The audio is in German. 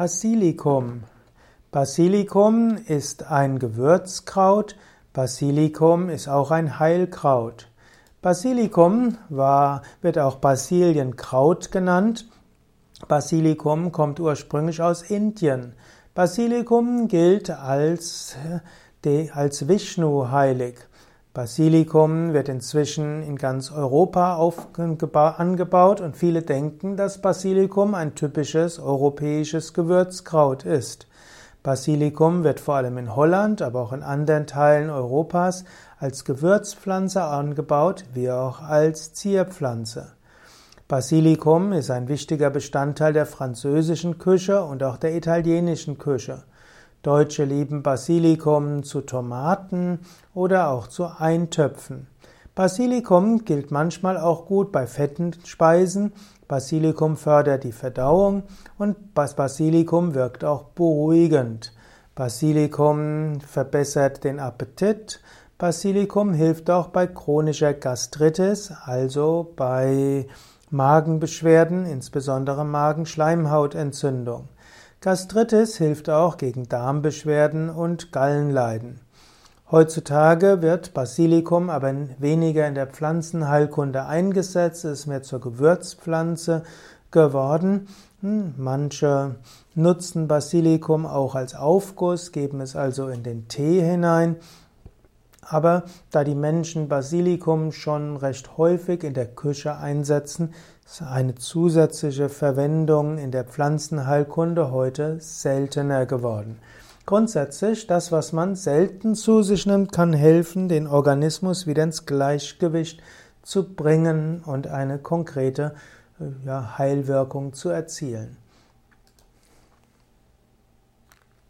Basilikum. Basilikum ist ein Gewürzkraut. Basilikum ist auch ein Heilkraut. Basilikum war, wird auch Basilienkraut genannt. Basilikum kommt ursprünglich aus Indien. Basilikum gilt als, als Vishnu heilig. Basilikum wird inzwischen in ganz Europa angebaut und viele denken, dass Basilikum ein typisches europäisches Gewürzkraut ist. Basilikum wird vor allem in Holland, aber auch in anderen Teilen Europas als Gewürzpflanze angebaut, wie auch als Zierpflanze. Basilikum ist ein wichtiger Bestandteil der französischen Küche und auch der italienischen Küche. Deutsche lieben Basilikum zu Tomaten oder auch zu Eintöpfen. Basilikum gilt manchmal auch gut bei fetten Speisen. Basilikum fördert die Verdauung und Basilikum wirkt auch beruhigend. Basilikum verbessert den Appetit. Basilikum hilft auch bei chronischer Gastritis, also bei Magenbeschwerden, insbesondere Magenschleimhautentzündung. Gastritis hilft auch gegen Darmbeschwerden und Gallenleiden. Heutzutage wird Basilikum aber weniger in der Pflanzenheilkunde eingesetzt, es ist mehr zur Gewürzpflanze geworden. Hm, manche nutzen Basilikum auch als Aufguss, geben es also in den Tee hinein. Aber da die Menschen Basilikum schon recht häufig in der Küche einsetzen, ist eine zusätzliche Verwendung in der Pflanzenheilkunde heute seltener geworden. Grundsätzlich, das, was man selten zu sich nimmt, kann helfen, den Organismus wieder ins Gleichgewicht zu bringen und eine konkrete ja, Heilwirkung zu erzielen.